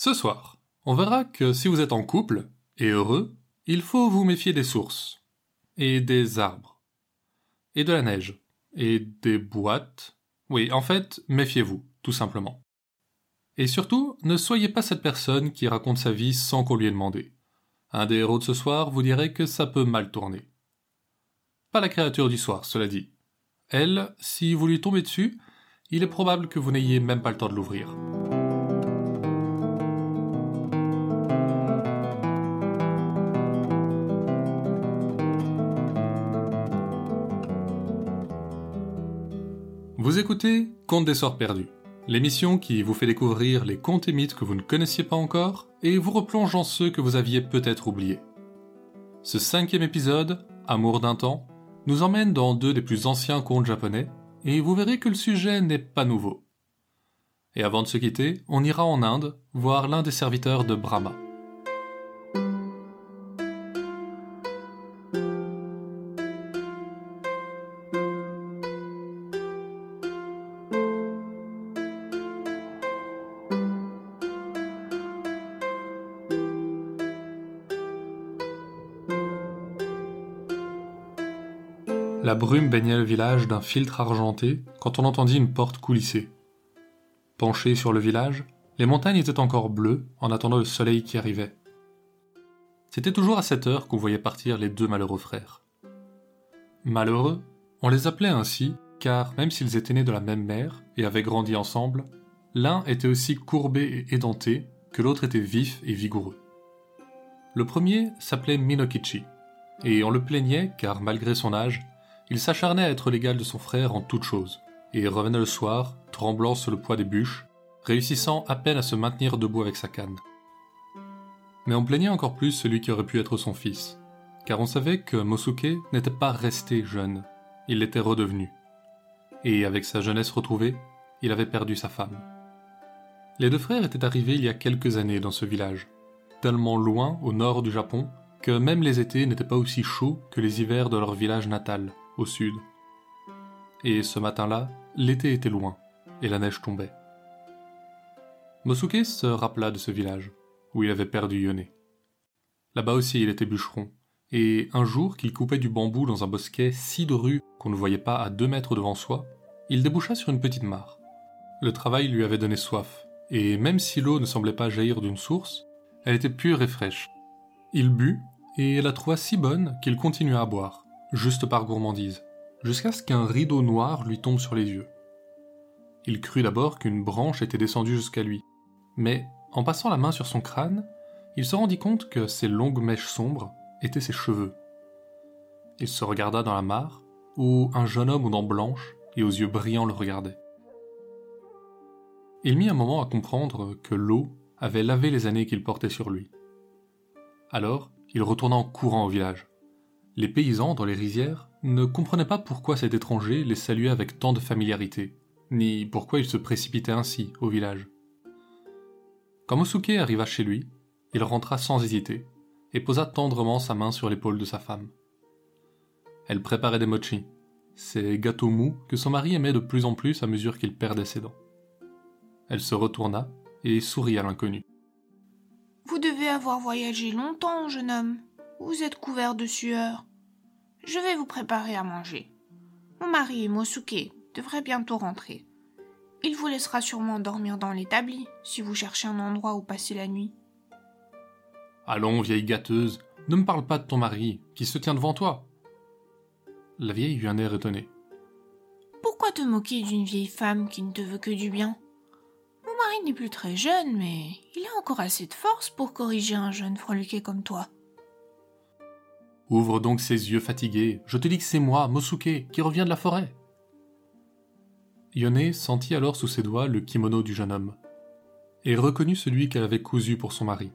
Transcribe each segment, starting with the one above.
Ce soir, on verra que si vous êtes en couple et heureux, il faut vous méfier des sources, et des arbres, et de la neige, et des boîtes. Oui, en fait, méfiez-vous, tout simplement. Et surtout, ne soyez pas cette personne qui raconte sa vie sans qu'on lui ait demandé. Un des héros de ce soir vous dirait que ça peut mal tourner. Pas la créature du soir, cela dit. Elle, si vous lui tombez dessus, il est probable que vous n'ayez même pas le temps de l'ouvrir. Écoutez Contes des Sorts Perdus, l'émission qui vous fait découvrir les contes et mythes que vous ne connaissiez pas encore et vous replonge en ceux que vous aviez peut-être oubliés. Ce cinquième épisode, Amour d'un temps, nous emmène dans deux des plus anciens contes japonais et vous verrez que le sujet n'est pas nouveau. Et avant de se quitter, on ira en Inde voir l'un des serviteurs de Brahma. Brume baignait le village d'un filtre argenté quand on entendit une porte coulisser. Penché sur le village, les montagnes étaient encore bleues en attendant le soleil qui arrivait. C'était toujours à cette heure qu'on voyait partir les deux malheureux frères. Malheureux, on les appelait ainsi car même s'ils étaient nés de la même mère et avaient grandi ensemble, l'un était aussi courbé et édenté que l'autre était vif et vigoureux. Le premier s'appelait Minokichi, et on le plaignait car malgré son âge, il s'acharnait à être l'égal de son frère en toutes choses, et revenait le soir, tremblant sous le poids des bûches, réussissant à peine à se maintenir debout avec sa canne. Mais on plaignait encore plus celui qui aurait pu être son fils, car on savait que Mosuke n'était pas resté jeune, il l'était redevenu. Et avec sa jeunesse retrouvée, il avait perdu sa femme. Les deux frères étaient arrivés il y a quelques années dans ce village, tellement loin au nord du Japon que même les étés n'étaient pas aussi chauds que les hivers de leur village natal au sud. Et ce matin-là, l'été était loin, et la neige tombait. Mosuke se rappela de ce village, où il avait perdu Yone. Là-bas aussi il était bûcheron, et un jour qu'il coupait du bambou dans un bosquet si dru qu'on ne voyait pas à deux mètres devant soi, il déboucha sur une petite mare. Le travail lui avait donné soif, et même si l'eau ne semblait pas jaillir d'une source, elle était pure et fraîche. Il but, et la trouva si bonne qu'il continua à boire, juste par gourmandise, jusqu'à ce qu'un rideau noir lui tombe sur les yeux. Il crut d'abord qu'une branche était descendue jusqu'à lui, mais en passant la main sur son crâne, il se rendit compte que ces longues mèches sombres étaient ses cheveux. Il se regarda dans la mare, où un jeune homme aux dents blanches et aux yeux brillants le regardait. Il mit un moment à comprendre que l'eau avait lavé les années qu'il portait sur lui. Alors, il retourna en courant au village. Les paysans dans les rizières ne comprenaient pas pourquoi cet étranger les saluait avec tant de familiarité, ni pourquoi il se précipitait ainsi au village. Quand Mosuke arriva chez lui, il rentra sans hésiter et posa tendrement sa main sur l'épaule de sa femme. Elle préparait des mochi, ces gâteaux mous que son mari aimait de plus en plus à mesure qu'il perdait ses dents. Elle se retourna et sourit à l'inconnu. Vous devez avoir voyagé longtemps, jeune homme. Vous êtes couvert de sueur. Je vais vous préparer à manger. Mon mari, Mosuke, devrait bientôt rentrer. Il vous laissera sûrement dormir dans l'établi si vous cherchez un endroit où passer la nuit. Allons, vieille gâteuse, ne me parle pas de ton mari, qui se tient devant toi. La vieille eut un air étonné. Pourquoi te moquer d'une vieille femme qui ne te veut que du bien? Mon mari n'est plus très jeune, mais il a encore assez de force pour corriger un jeune freluquet comme toi. Ouvre donc ses yeux fatigués, je te dis que c'est moi, Mosuke, qui revient de la forêt. Yone sentit alors sous ses doigts le kimono du jeune homme, et reconnut celui qu'elle avait cousu pour son mari.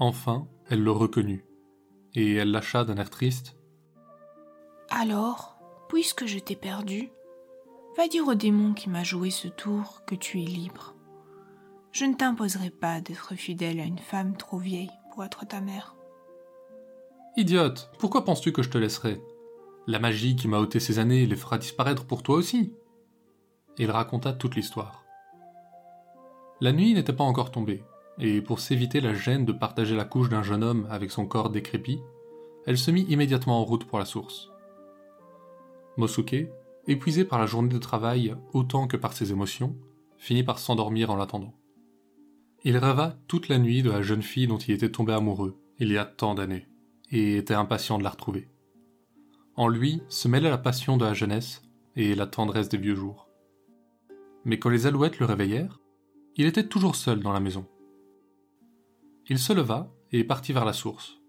Enfin, elle le reconnut, et elle lâcha d'un air triste. Alors, puisque je t'ai perdu, va dire au démon qui m'a joué ce tour que tu es libre. Je ne t'imposerai pas d'être fidèle à une femme trop vieille pour être ta mère. Idiote, pourquoi penses-tu que je te laisserai? La magie qui m'a ôté ces années les fera disparaître pour toi aussi. Il raconta toute l'histoire. La nuit n'était pas encore tombée, et pour s'éviter la gêne de partager la couche d'un jeune homme avec son corps décrépit, elle se mit immédiatement en route pour la source. Mosuke, épuisé par la journée de travail autant que par ses émotions, finit par s'endormir en l'attendant. Il rêva toute la nuit de la jeune fille dont il était tombé amoureux il y a tant d'années, et était impatient de la retrouver. En lui se mêlait la passion de la jeunesse et la tendresse des vieux jours. Mais quand les alouettes le réveillèrent, il était toujours seul dans la maison. Il se leva et partit vers la source.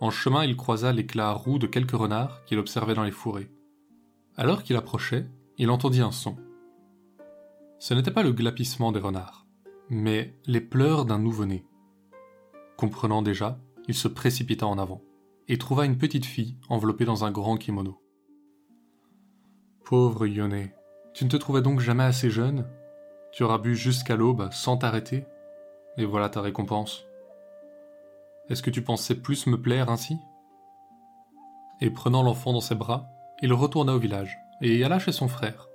En chemin, il croisa l'éclat roux de quelques renards qu'il observait dans les fourrés. Alors qu'il approchait, il entendit un son. Ce n'était pas le glapissement des renards, mais les pleurs d'un nouveau-né. Comprenant déjà, il se précipita en avant et trouva une petite fille enveloppée dans un grand kimono. Pauvre Yone, tu ne te trouvais donc jamais assez jeune? Tu auras bu jusqu'à l'aube sans t'arrêter? Et voilà ta récompense. Est-ce que tu pensais plus me plaire ainsi? Et prenant l'enfant dans ses bras, il retourna au village et alla chez son frère.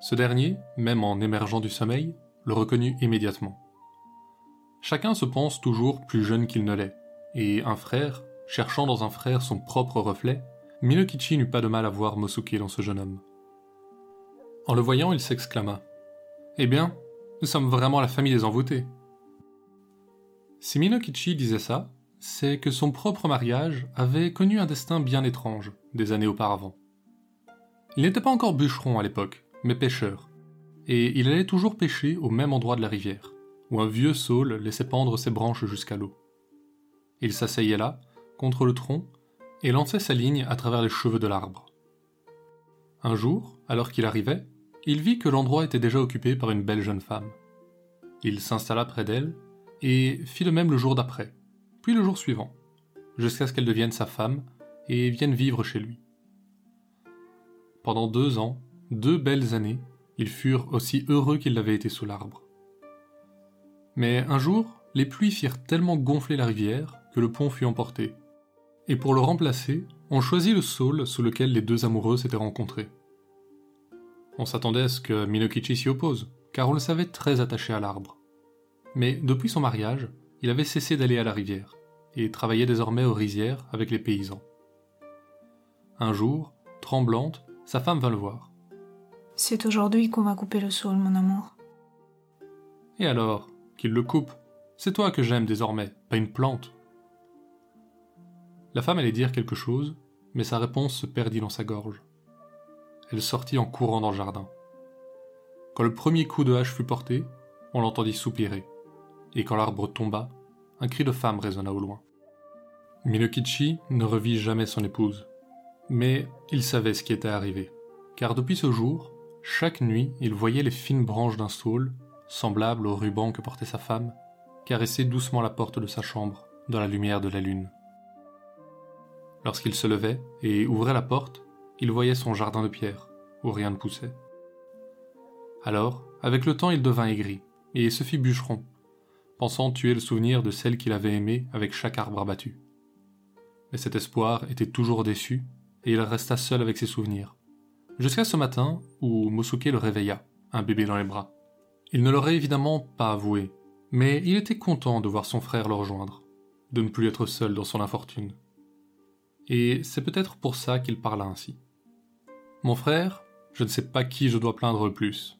Ce dernier, même en émergeant du sommeil, le reconnut immédiatement. Chacun se pense toujours plus jeune qu'il ne l'est, et un frère, cherchant dans un frère son propre reflet, Minokichi n'eut pas de mal à voir Mosuke dans ce jeune homme. En le voyant, il s'exclama Eh bien, nous sommes vraiment la famille des envoûtés. Si Minokichi disait ça, c'est que son propre mariage avait connu un destin bien étrange des années auparavant. Il n'était pas encore bûcheron à l'époque, mais pêcheur, et il allait toujours pêcher au même endroit de la rivière, où un vieux saule laissait pendre ses branches jusqu'à l'eau. Il s'asseyait là, contre le tronc, et lançait sa ligne à travers les cheveux de l'arbre. Un jour, alors qu'il arrivait, il vit que l'endroit était déjà occupé par une belle jeune femme. Il s'installa près d'elle, et fit de même le jour d'après, puis le jour suivant, jusqu'à ce qu'elle devienne sa femme et vienne vivre chez lui. Pendant deux ans, deux belles années, ils furent aussi heureux qu'ils l'avaient été sous l'arbre. Mais un jour, les pluies firent tellement gonfler la rivière que le pont fut emporté. Et pour le remplacer, on choisit le saule sous lequel les deux amoureux s'étaient rencontrés. On s'attendait à ce que Minokichi s'y oppose, car on le savait très attaché à l'arbre. Mais depuis son mariage, il avait cessé d'aller à la rivière, et travaillait désormais aux rizières avec les paysans. Un jour, tremblante, sa femme vint le voir. C'est aujourd'hui qu'on va couper le saule, mon amour. Et alors, qu'il le coupe C'est toi que j'aime désormais, pas une plante. La femme allait dire quelque chose, mais sa réponse se perdit dans sa gorge. Elle sortit en courant dans le jardin. Quand le premier coup de hache fut porté, on l'entendit soupirer, et quand l'arbre tomba, un cri de femme résonna au loin. Minokichi ne revit jamais son épouse. Mais il savait ce qui était arrivé, car depuis ce jour, chaque nuit, il voyait les fines branches d'un saule, semblables au ruban que portait sa femme, caresser doucement la porte de sa chambre, dans la lumière de la lune. Lorsqu'il se levait et ouvrait la porte, il voyait son jardin de pierre, où rien ne poussait. Alors, avec le temps, il devint aigri, et se fit bûcheron, pensant tuer le souvenir de celle qu'il avait aimée avec chaque arbre abattu. Mais cet espoir était toujours déçu, et il resta seul avec ses souvenirs. Jusqu'à ce matin où Mosuke le réveilla, un bébé dans les bras. Il ne l'aurait évidemment pas avoué, mais il était content de voir son frère le rejoindre, de ne plus être seul dans son infortune. Et c'est peut-être pour ça qu'il parla ainsi. Mon frère, je ne sais pas qui je dois plaindre le plus.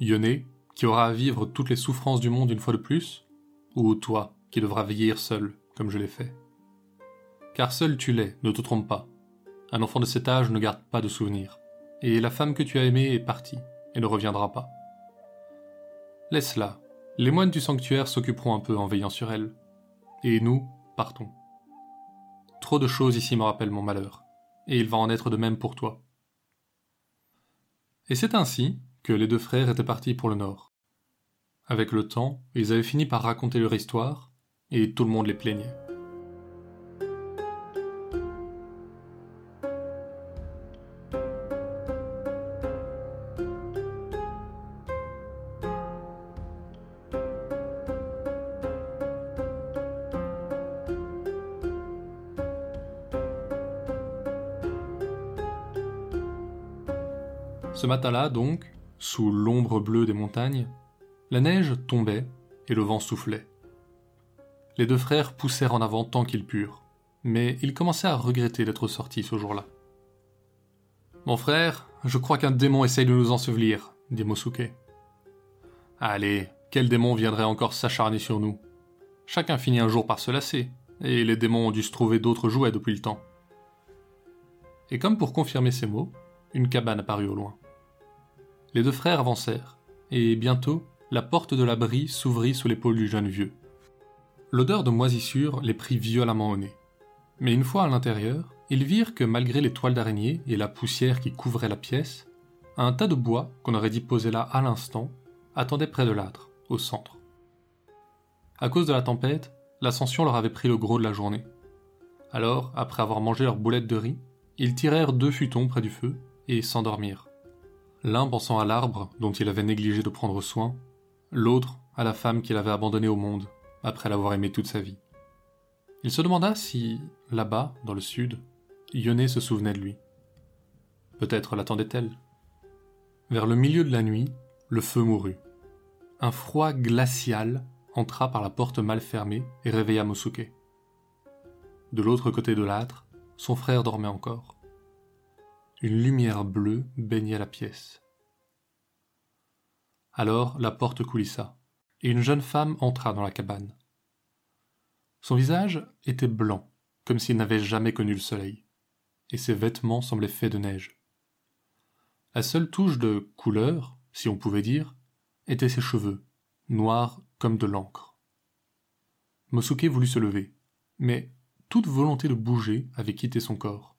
Yone, qui aura à vivre toutes les souffrances du monde une fois de plus, ou toi, qui devras vieillir seul, comme je l'ai fait. Car seul tu l'es, ne te trompe pas. Un enfant de cet âge ne garde pas de souvenirs. Et la femme que tu as aimée est partie, et ne reviendra pas. Laisse-la. Les moines du sanctuaire s'occuperont un peu en veillant sur elle. Et nous, partons. Trop de choses ici me rappellent mon malheur, et il va en être de même pour toi. Et c'est ainsi que les deux frères étaient partis pour le nord. Avec le temps, ils avaient fini par raconter leur histoire, et tout le monde les plaignait. Ce matin-là, donc, sous l'ombre bleue des montagnes, La neige tombait et le vent soufflait. Les deux frères poussèrent en avant tant qu'ils purent, mais ils commençaient à regretter d'être sortis ce jour-là. Mon frère, je crois qu'un démon essaye de nous ensevelir, dit Mosuke. Allez, quel démon viendrait encore s'acharner sur nous? Chacun finit un jour par se lasser, et les démons ont dû se trouver d'autres jouets depuis le temps. Et comme pour confirmer ces mots, une cabane apparut au loin. Les deux frères avancèrent, et bientôt la porte de l'abri s'ouvrit sous l'épaule du jeune vieux. L'odeur de moisissure les prit violemment au nez. Mais une fois à l'intérieur, ils virent que malgré les toiles d'araignée et la poussière qui couvrait la pièce, un tas de bois qu'on aurait dit poser là à l'instant attendait près de l'âtre, au centre. À cause de la tempête, l'ascension leur avait pris le gros de la journée. Alors, après avoir mangé leur boulette de riz, ils tirèrent deux futons près du feu et s'endormirent. L'un pensant à l'arbre dont il avait négligé de prendre soin, l'autre à la femme qu'il avait abandonnée au monde après l'avoir aimée toute sa vie. Il se demanda si, là-bas, dans le sud, Yone se souvenait de lui. Peut-être l'attendait-elle. Vers le milieu de la nuit, le feu mourut. Un froid glacial entra par la porte mal fermée et réveilla Mosuke. De l'autre côté de l'âtre, son frère dormait encore. Une lumière bleue baignait la pièce. Alors la porte coulissa, et une jeune femme entra dans la cabane. Son visage était blanc, comme s'il n'avait jamais connu le soleil, et ses vêtements semblaient faits de neige. La seule touche de couleur, si on pouvait dire, était ses cheveux, noirs comme de l'encre. Mosuke voulut se lever, mais toute volonté de bouger avait quitté son corps.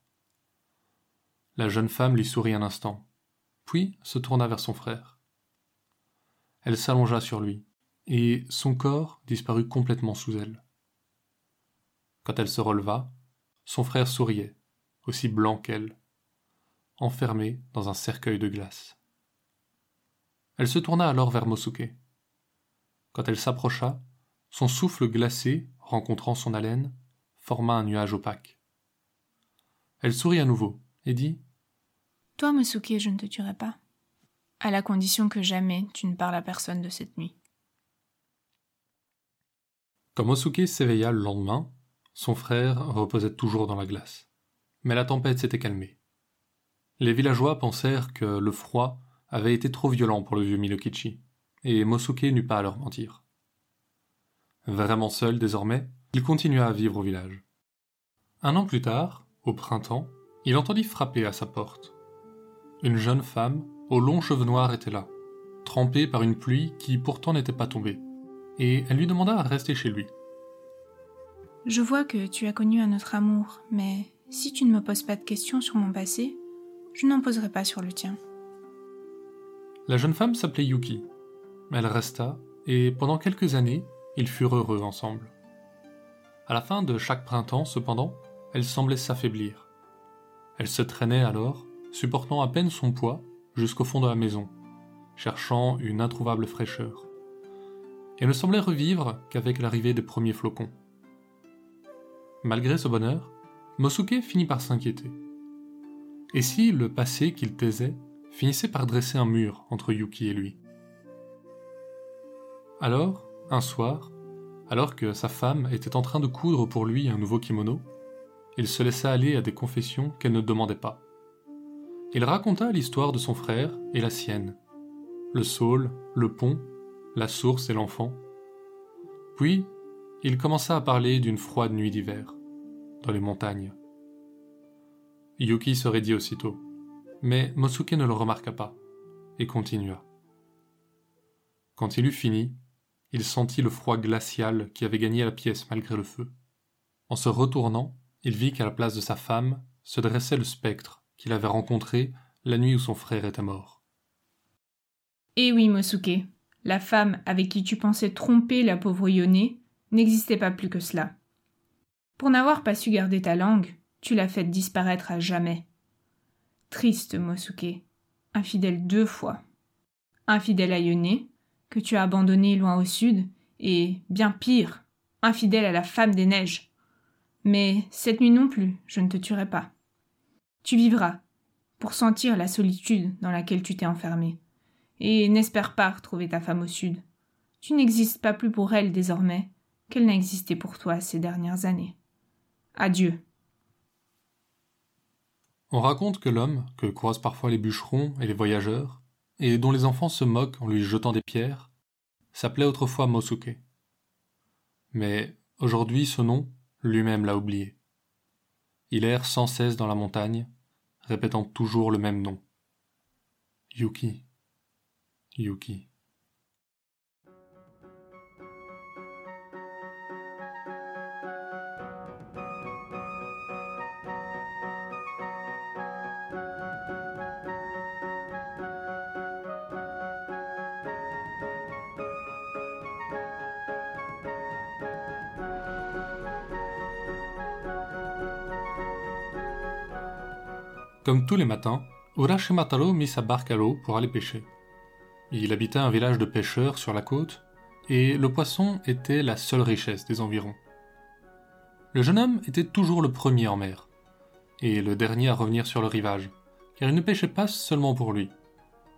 La jeune femme lui sourit un instant, puis se tourna vers son frère. Elle s'allongea sur lui, et son corps disparut complètement sous elle. Quand elle se releva, son frère souriait, aussi blanc qu'elle, enfermé dans un cercueil de glace. Elle se tourna alors vers Mosuke. Quand elle s'approcha, son souffle glacé, rencontrant son haleine, forma un nuage opaque. Elle sourit à nouveau et dit toi, Mosuke, je ne te tuerai pas. À la condition que jamais tu ne parles à personne de cette nuit. Quand Mosuke s'éveilla le lendemain, son frère reposait toujours dans la glace. Mais la tempête s'était calmée. Les villageois pensèrent que le froid avait été trop violent pour le vieux Minokichi, et Mosuke n'eut pas à leur mentir. Vraiment seul désormais, il continua à vivre au village. Un an plus tard, au printemps, il entendit frapper à sa porte. Une jeune femme, aux longs cheveux noirs, était là, trempée par une pluie qui pourtant n'était pas tombée, et elle lui demanda à rester chez lui. Je vois que tu as connu un autre amour, mais si tu ne me poses pas de questions sur mon passé, je n'en poserai pas sur le tien. La jeune femme s'appelait Yuki. Elle resta, et pendant quelques années, ils furent heureux ensemble. À la fin de chaque printemps, cependant, elle semblait s'affaiblir. Elle se traînait alors, supportant à peine son poids jusqu'au fond de la maison, cherchant une introuvable fraîcheur. Et ne semblait revivre qu'avec l'arrivée des premiers flocons. Malgré ce bonheur, Mosuke finit par s'inquiéter. Et si le passé qu'il taisait finissait par dresser un mur entre Yuki et lui? Alors, un soir, alors que sa femme était en train de coudre pour lui un nouveau kimono, il se laissa aller à des confessions qu'elle ne demandait pas. Il raconta l'histoire de son frère et la sienne, le saule, le pont, la source et l'enfant. Puis, il commença à parler d'une froide nuit d'hiver, dans les montagnes. Yuki se raidit aussitôt, mais Mosuke ne le remarqua pas, et continua. Quand il eut fini, il sentit le froid glacial qui avait gagné la pièce malgré le feu. En se retournant, il vit qu'à la place de sa femme se dressait le spectre qu'il avait rencontré la nuit où son frère était mort. Eh oui, Mosuke, la femme avec qui tu pensais tromper la pauvre Yone n'existait pas plus que cela. Pour n'avoir pas su garder ta langue, tu l'as faite disparaître à jamais. Triste Mosuke, infidèle deux fois. Infidèle à Yone, que tu as abandonné loin au sud, et, bien pire, infidèle à la femme des neiges. Mais cette nuit non plus, je ne te tuerai pas. Tu vivras, pour sentir la solitude dans laquelle tu t'es enfermé. Et n'espère pas retrouver ta femme au sud, Tu n'existes pas plus pour elle désormais qu'elle n'a existé pour toi ces dernières années. Adieu. On raconte que l'homme, que croisent parfois les bûcherons et les voyageurs, et dont les enfants se moquent en lui jetant des pierres, s'appelait autrefois Mosuke. Mais aujourd'hui ce nom, lui-même l'a oublié. Il erre sans cesse dans la montagne, répétant toujours le même nom. Yuki. Yuki. Comme tous les matins, Urashimataro mit sa barque à l'eau pour aller pêcher. Il habitait un village de pêcheurs sur la côte, et le poisson était la seule richesse des environs. Le jeune homme était toujours le premier en mer, et le dernier à revenir sur le rivage, car il ne pêchait pas seulement pour lui,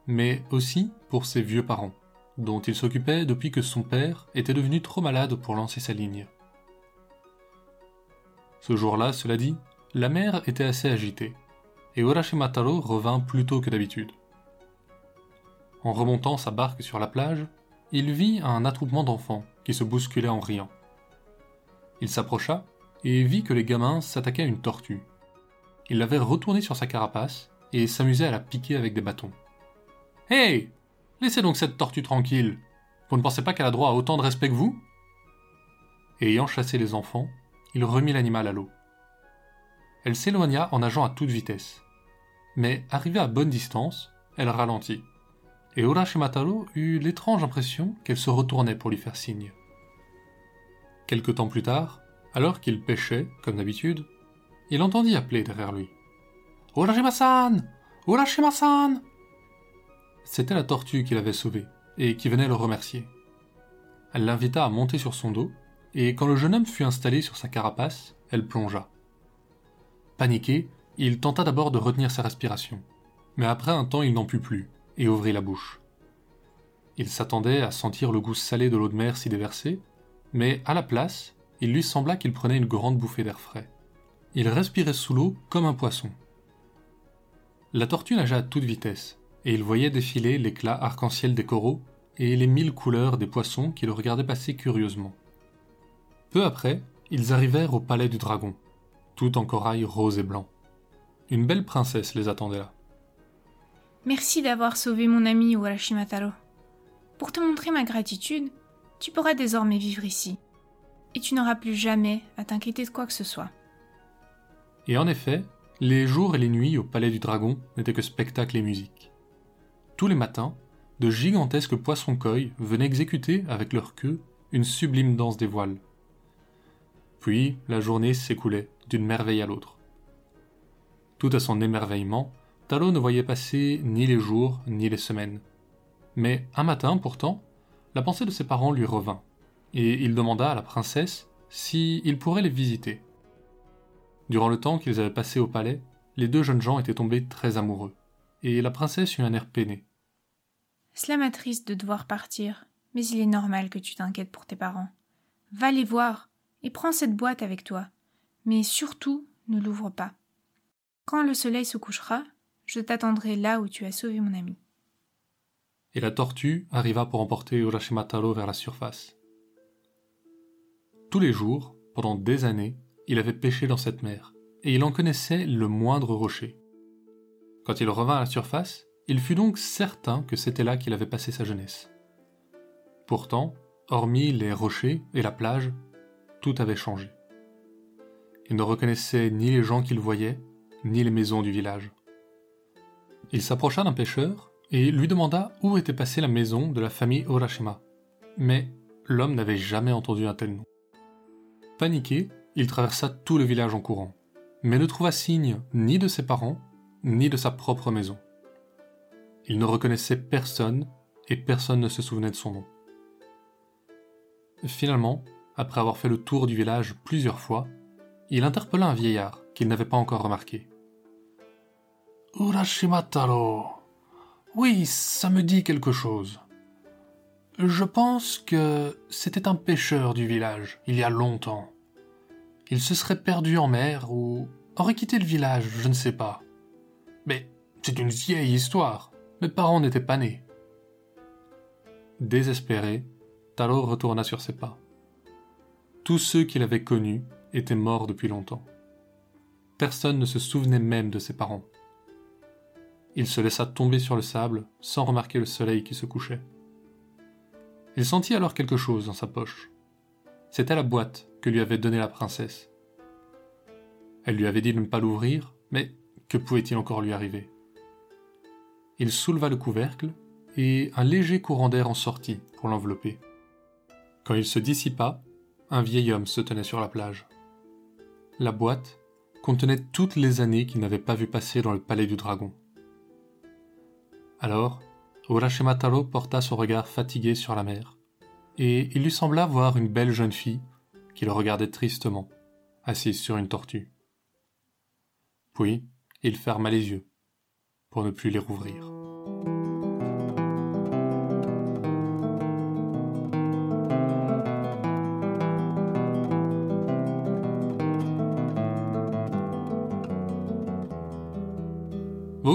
mais aussi pour ses vieux parents, dont il s'occupait depuis que son père était devenu trop malade pour lancer sa ligne. Ce jour-là, cela dit, la mer était assez agitée, et Urashimataro revint plus tôt que d'habitude. En remontant sa barque sur la plage, il vit un attroupement d'enfants qui se bousculaient en riant. Il s'approcha et vit que les gamins s'attaquaient à une tortue. Il l'avait retournée sur sa carapace et s'amusait à la piquer avec des bâtons. Hé Laissez donc cette tortue tranquille Vous ne pensez pas qu'elle a droit à autant de respect que vous? Ayant chassé les enfants, il remit l'animal à l'eau. Elle s'éloigna en nageant à toute vitesse. Mais arrivée à bonne distance, elle ralentit. Et Urashimataro eut l'étrange impression qu'elle se retournait pour lui faire signe. Quelque temps plus tard, alors qu'il pêchait, comme d'habitude, il entendit appeler derrière lui. Urashima-san Urashima-san C'était la tortue qu'il avait sauvée et qui venait le remercier. Elle l'invita à monter sur son dos, et quand le jeune homme fut installé sur sa carapace, elle plongea. Paniqué, il tenta d'abord de retenir sa respiration, mais après un temps il n'en put plus, et ouvrit la bouche. Il s'attendait à sentir le goût salé de l'eau de mer s'y déverser, mais à la place, il lui sembla qu'il prenait une grande bouffée d'air frais. Il respirait sous l'eau comme un poisson. La tortue nagea à toute vitesse, et il voyait défiler l'éclat arc-en-ciel des coraux et les mille couleurs des poissons qui le regardaient passer curieusement. Peu après, ils arrivèrent au palais du dragon, tout en corail rose et blanc. Une belle princesse les attendait là. Merci d'avoir sauvé mon ami Urashimataro. Pour te montrer ma gratitude, tu pourras désormais vivre ici. Et tu n'auras plus jamais à t'inquiéter de quoi que ce soit. Et en effet, les jours et les nuits au palais du dragon n'étaient que spectacle et musique. Tous les matins, de gigantesques poissons-coy venaient exécuter avec leur queue une sublime danse des voiles. Puis la journée s'écoulait d'une merveille à l'autre. Tout à son émerveillement, Talo ne voyait passer ni les jours ni les semaines. Mais un matin, pourtant, la pensée de ses parents lui revint, et il demanda à la princesse si il pourrait les visiter. Durant le temps qu'ils avaient passé au palais, les deux jeunes gens étaient tombés très amoureux, et la princesse eut un air peiné. Cela m'attriste de devoir partir, mais il est normal que tu t'inquiètes pour tes parents. Va les voir, et prends cette boîte avec toi mais surtout ne l'ouvre pas. Quand le soleil se couchera, je t'attendrai là où tu as sauvé mon ami. Et la tortue arriva pour emporter Urashimataro vers la surface. Tous les jours, pendant des années, il avait pêché dans cette mer, et il en connaissait le moindre rocher. Quand il revint à la surface, il fut donc certain que c'était là qu'il avait passé sa jeunesse. Pourtant, hormis les rochers et la plage, tout avait changé. Il ne reconnaissait ni les gens qu'il voyait, ni les maisons du village. Il s'approcha d'un pêcheur et lui demanda où était passée la maison de la famille Orashima. Mais l'homme n'avait jamais entendu un tel nom. Paniqué, il traversa tout le village en courant, mais ne trouva signe ni de ses parents, ni de sa propre maison. Il ne reconnaissait personne et personne ne se souvenait de son nom. Finalement, après avoir fait le tour du village plusieurs fois, il interpella un vieillard qu'il n'avait pas encore remarqué. Urashimataro. Oui, ça me dit quelque chose. Je pense que c'était un pêcheur du village, il y a longtemps. Il se serait perdu en mer ou aurait quitté le village, je ne sais pas. Mais c'est une vieille histoire. Mes parents n'étaient pas nés. Désespéré, Taro retourna sur ses pas. Tous ceux qu'il avait connus étaient morts depuis longtemps. Personne ne se souvenait même de ses parents. Il se laissa tomber sur le sable sans remarquer le soleil qui se couchait. Il sentit alors quelque chose dans sa poche. C'était la boîte que lui avait donnée la princesse. Elle lui avait dit de ne pas l'ouvrir, mais que pouvait-il encore lui arriver? Il souleva le couvercle et un léger courant d'air en sortit pour l'envelopper. Quand il se dissipa, un vieil homme se tenait sur la plage. La boîte contenait toutes les années qu'il n'avait pas vu passer dans le palais du dragon. Alors, Urashimataro porta son regard fatigué sur la mer, et il lui sembla voir une belle jeune fille qui le regardait tristement, assise sur une tortue. Puis, il ferma les yeux, pour ne plus les rouvrir.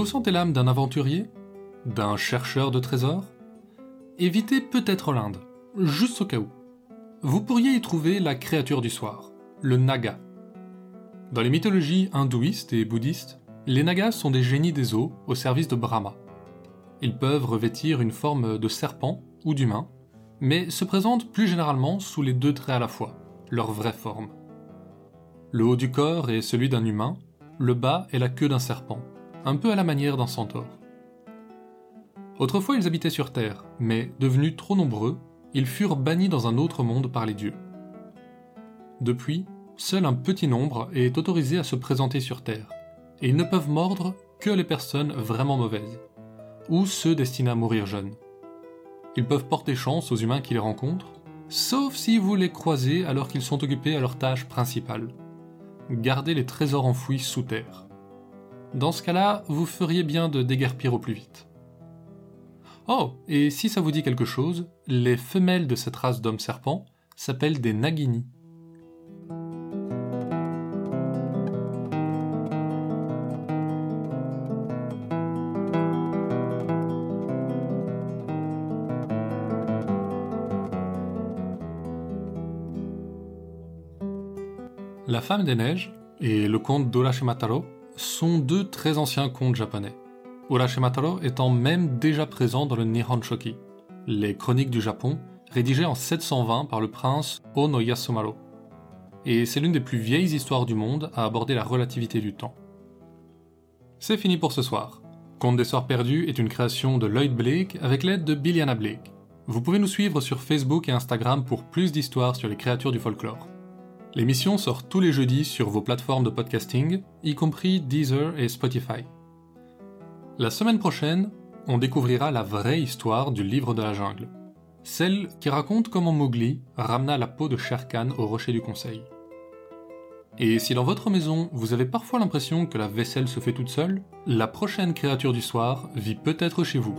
Vous sentez l'âme d'un aventurier d'un chercheur de trésors? Évitez peut-être l'Inde, juste au cas où. Vous pourriez y trouver la créature du soir, le Naga. Dans les mythologies hindouistes et bouddhistes, les Nagas sont des génies des eaux au service de Brahma. Ils peuvent revêtir une forme de serpent ou d'humain, mais se présentent plus généralement sous les deux traits à la fois, leur vraie forme. Le haut du corps est celui d'un humain, le bas est la queue d'un serpent, un peu à la manière d'un centaure. Autrefois ils habitaient sur Terre, mais devenus trop nombreux, ils furent bannis dans un autre monde par les dieux. Depuis, seul un petit nombre est autorisé à se présenter sur Terre, et ils ne peuvent mordre que les personnes vraiment mauvaises, ou ceux destinés à mourir jeunes. Ils peuvent porter chance aux humains qui les rencontrent, sauf si vous les croisez alors qu'ils sont occupés à leur tâche principale, garder les trésors enfouis sous terre. Dans ce cas-là, vous feriez bien de déguerpir au plus vite. Oh, et si ça vous dit quelque chose, les femelles de cette race d'hommes-serpents s'appellent des Nagini. La femme des neiges et le conte d'Urashimataro sont deux très anciens contes japonais. Urashimataro étant même déjà présent dans le Nihon Shoki, les chroniques du Japon, rédigées en 720 par le prince Ono Yasumaru. Et c'est l'une des plus vieilles histoires du monde à aborder la relativité du temps. C'est fini pour ce soir. Conte des Soirs Perdus est une création de Lloyd Blake avec l'aide de Billiana Blake. Vous pouvez nous suivre sur Facebook et Instagram pour plus d'histoires sur les créatures du folklore. L'émission sort tous les jeudis sur vos plateformes de podcasting, y compris Deezer et Spotify. La semaine prochaine, on découvrira la vraie histoire du livre de la jungle. Celle qui raconte comment Mowgli ramena la peau de Shere au rocher du conseil. Et si dans votre maison vous avez parfois l'impression que la vaisselle se fait toute seule, la prochaine créature du soir vit peut-être chez vous.